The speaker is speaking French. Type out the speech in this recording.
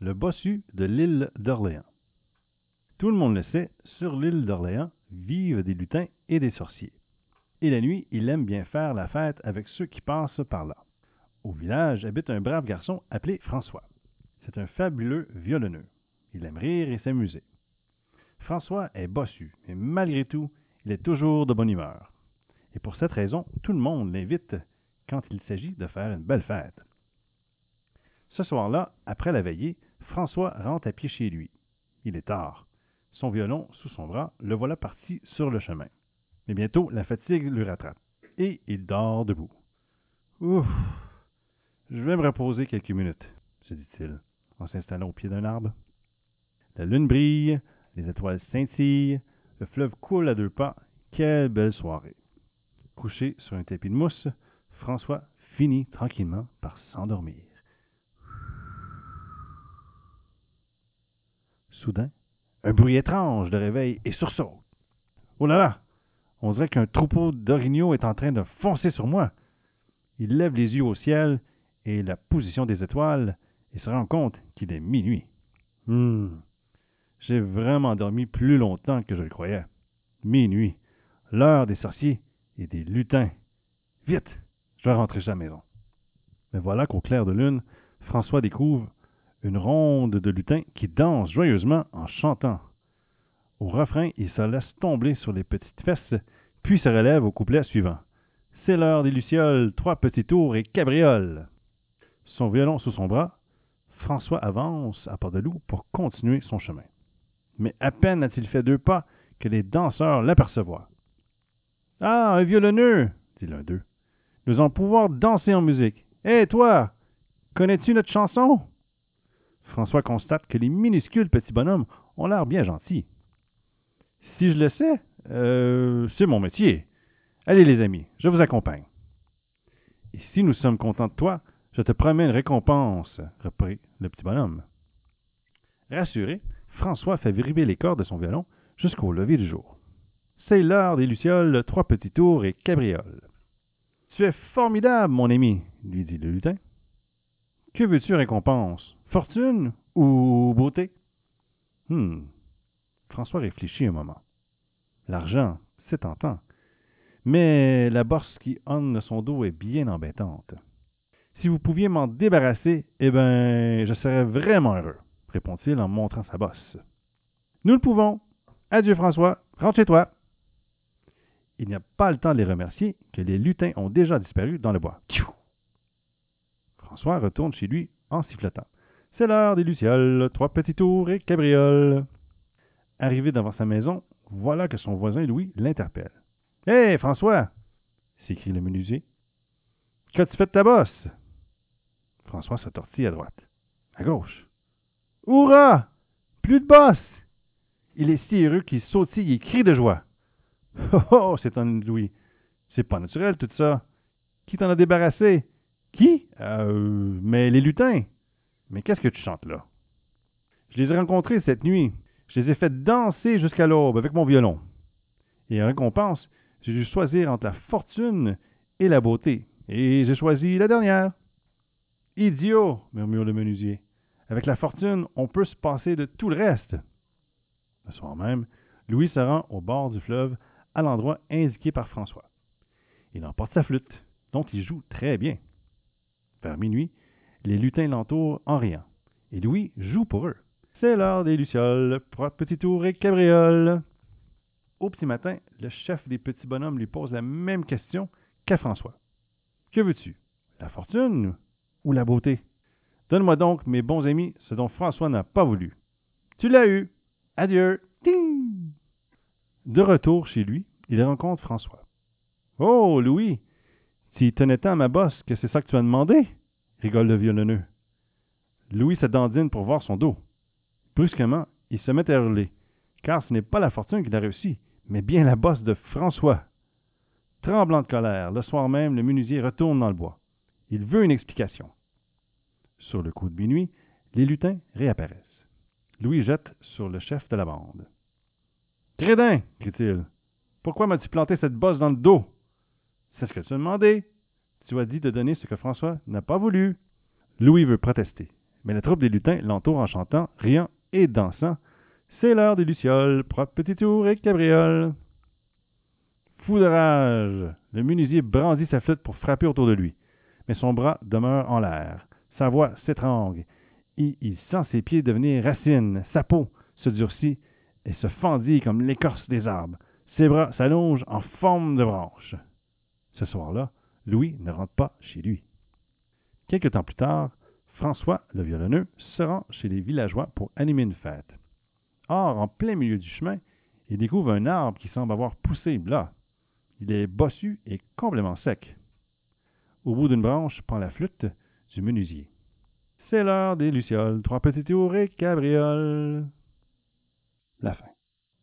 le bossu de l'île d'Orléans. Tout le monde le sait, sur l'île d'Orléans vivent des lutins et des sorciers. Et la nuit, il aime bien faire la fête avec ceux qui passent par là. Au village habite un brave garçon appelé François. C'est un fabuleux violonneux. Il aime rire et s'amuser. François est bossu, mais malgré tout, il est toujours de bonne humeur. Et pour cette raison, tout le monde l'invite quand il s'agit de faire une belle fête. Ce soir-là, après la veillée, François rentre à pied chez lui. Il est tard. Son violon sous son bras, le voilà parti sur le chemin. Mais bientôt, la fatigue le rattrape et il dort debout. Ouf, je vais me reposer quelques minutes, se dit-il, en s'installant au pied d'un arbre. La lune brille, les étoiles scintillent, le fleuve coule à deux pas. Quelle belle soirée! Couché sur un tapis de mousse, François finit tranquillement par s'endormir. Soudain, un bruit étrange le réveille et sursaute. Oh là là! On dirait qu'un troupeau d'orignaux est en train de foncer sur moi. Il lève les yeux au ciel et la position des étoiles et se rend compte qu'il est minuit. Hum, j'ai vraiment dormi plus longtemps que je le croyais. Minuit, l'heure des sorciers et des lutins. Vite, je dois rentrer chez la maison. Mais voilà qu'au clair de lune, François découvre une ronde de lutins qui dansent joyeusement en chantant. Au refrain, il se laisse tomber sur les petites fesses, puis se relève au couplet suivant. C'est l'heure des lucioles, trois petits tours et cabrioles. Son violon sous son bras, François avance à pas de loup pour continuer son chemin. Mais à peine a-t-il fait deux pas que les danseurs l'apercevoient. Ah, un violonneux, dit l'un d'eux. Nous allons pouvoir danser en musique. Hé, toi, connais-tu notre chanson? François constate que les minuscules petits bonhommes ont l'air bien gentils. Si je le sais, euh, c'est mon métier. Allez, les amis, je vous accompagne. Et si nous sommes contents de toi, je te promets une récompense, reprit le petit bonhomme. Rassuré, François fait vibrer les cordes de son violon jusqu'au lever du jour. C'est l'heure des lucioles, trois petits tours et cabrioles. Tu es formidable, mon ami, lui dit le lutin. Que veux-tu récompense? Fortune ou beauté? Hmm. François réfléchit un moment. L'argent, c'est tentant. Mais la bourse qui orne son dos est bien embêtante. Si vous pouviez m'en débarrasser, eh bien, je serais vraiment heureux, répond-il en montrant sa bosse. Nous le pouvons. Adieu, François. Rentre chez toi. Il n'y a pas le temps de les remercier que les lutins ont déjà disparu dans le bois. François retourne chez lui en sifflotant. C'est l'heure des lucioles, trois petits tours et cabrioles. Arrivé devant sa maison, voilà que son voisin Louis l'interpelle. Hé, François s'écrie le menuisier. Qu'as-tu fait de ta bosse François se tortille à droite, à gauche. Hurrah Plus de bosse Il est si heureux qu'il sautille et crie de joie. Oh oh s'étonne Louis. C'est pas naturel tout ça. Qui t'en a débarrassé? Qui? Euh. Mais les lutins. Mais qu'est-ce que tu chantes là? Je les ai rencontrés cette nuit. Je les ai fait danser jusqu'à l'aube avec mon violon. Et en récompense, j'ai dû choisir entre la fortune et la beauté. Et j'ai choisi la dernière. Idiot, murmure le menuisier. Avec la fortune, on peut se passer de tout le reste. Le soir même, Louis se rend au bord du fleuve, à l'endroit indiqué par François. Il emporte sa flûte, dont il joue très bien. Vers minuit, les lutins l'entourent en riant, et Louis joue pour eux. C'est l'heure des lucioles, trois petits tours et cabrioles. Au petit matin, le chef des petits bonhommes lui pose la même question qu'à François. Que veux-tu? La fortune ou la beauté? Donne-moi donc, mes bons amis, ce dont François n'a pas voulu. Tu l'as eu. Adieu. Ting De retour chez lui, il rencontre François. Oh, Louis, tu tenais tant à ma bosse que c'est ça que tu as demandé rigole le violonneux. Louis se dandine pour voir son dos. Brusquement, il se met à hurler, car ce n'est pas la fortune qu'il a réussi, mais bien la bosse de François. Tremblant de colère, le soir même, le menuisier retourne dans le bois. Il veut une explication. Sur le coup de minuit, les lutins réapparaissent. Louis jette sur le chef de la bande. Crédin, crie-t-il, pourquoi m'as-tu planté cette bosse dans le dos? C'est ce que tu as demandé. Tu as dit de donner ce que François n'a pas voulu. Louis veut protester, Mais la troupe des lutins l'entoure en chantant, riant et dansant. C'est l'heure des lucioles, propre petit tour et cabriole. Fou de rage, le menuisier brandit sa flûte pour frapper autour de lui. Mais son bras demeure en l'air. Sa voix s'étrangle et il sent ses pieds devenir racines. Sa peau se durcit et se fendit comme l'écorce des arbres. Ses bras s'allongent en forme de branche. Ce soir-là, Louis ne rentre pas chez lui. Quelque temps plus tard, François, le violonneux, se rend chez les villageois pour animer une fête. Or, en plein milieu du chemin, il découvre un arbre qui semble avoir poussé là. Il est bossu et complètement sec. Au bout d'une branche prend la flûte du menuisier. C'est l'heure des lucioles, trois petits tours et cabrioles. La fin.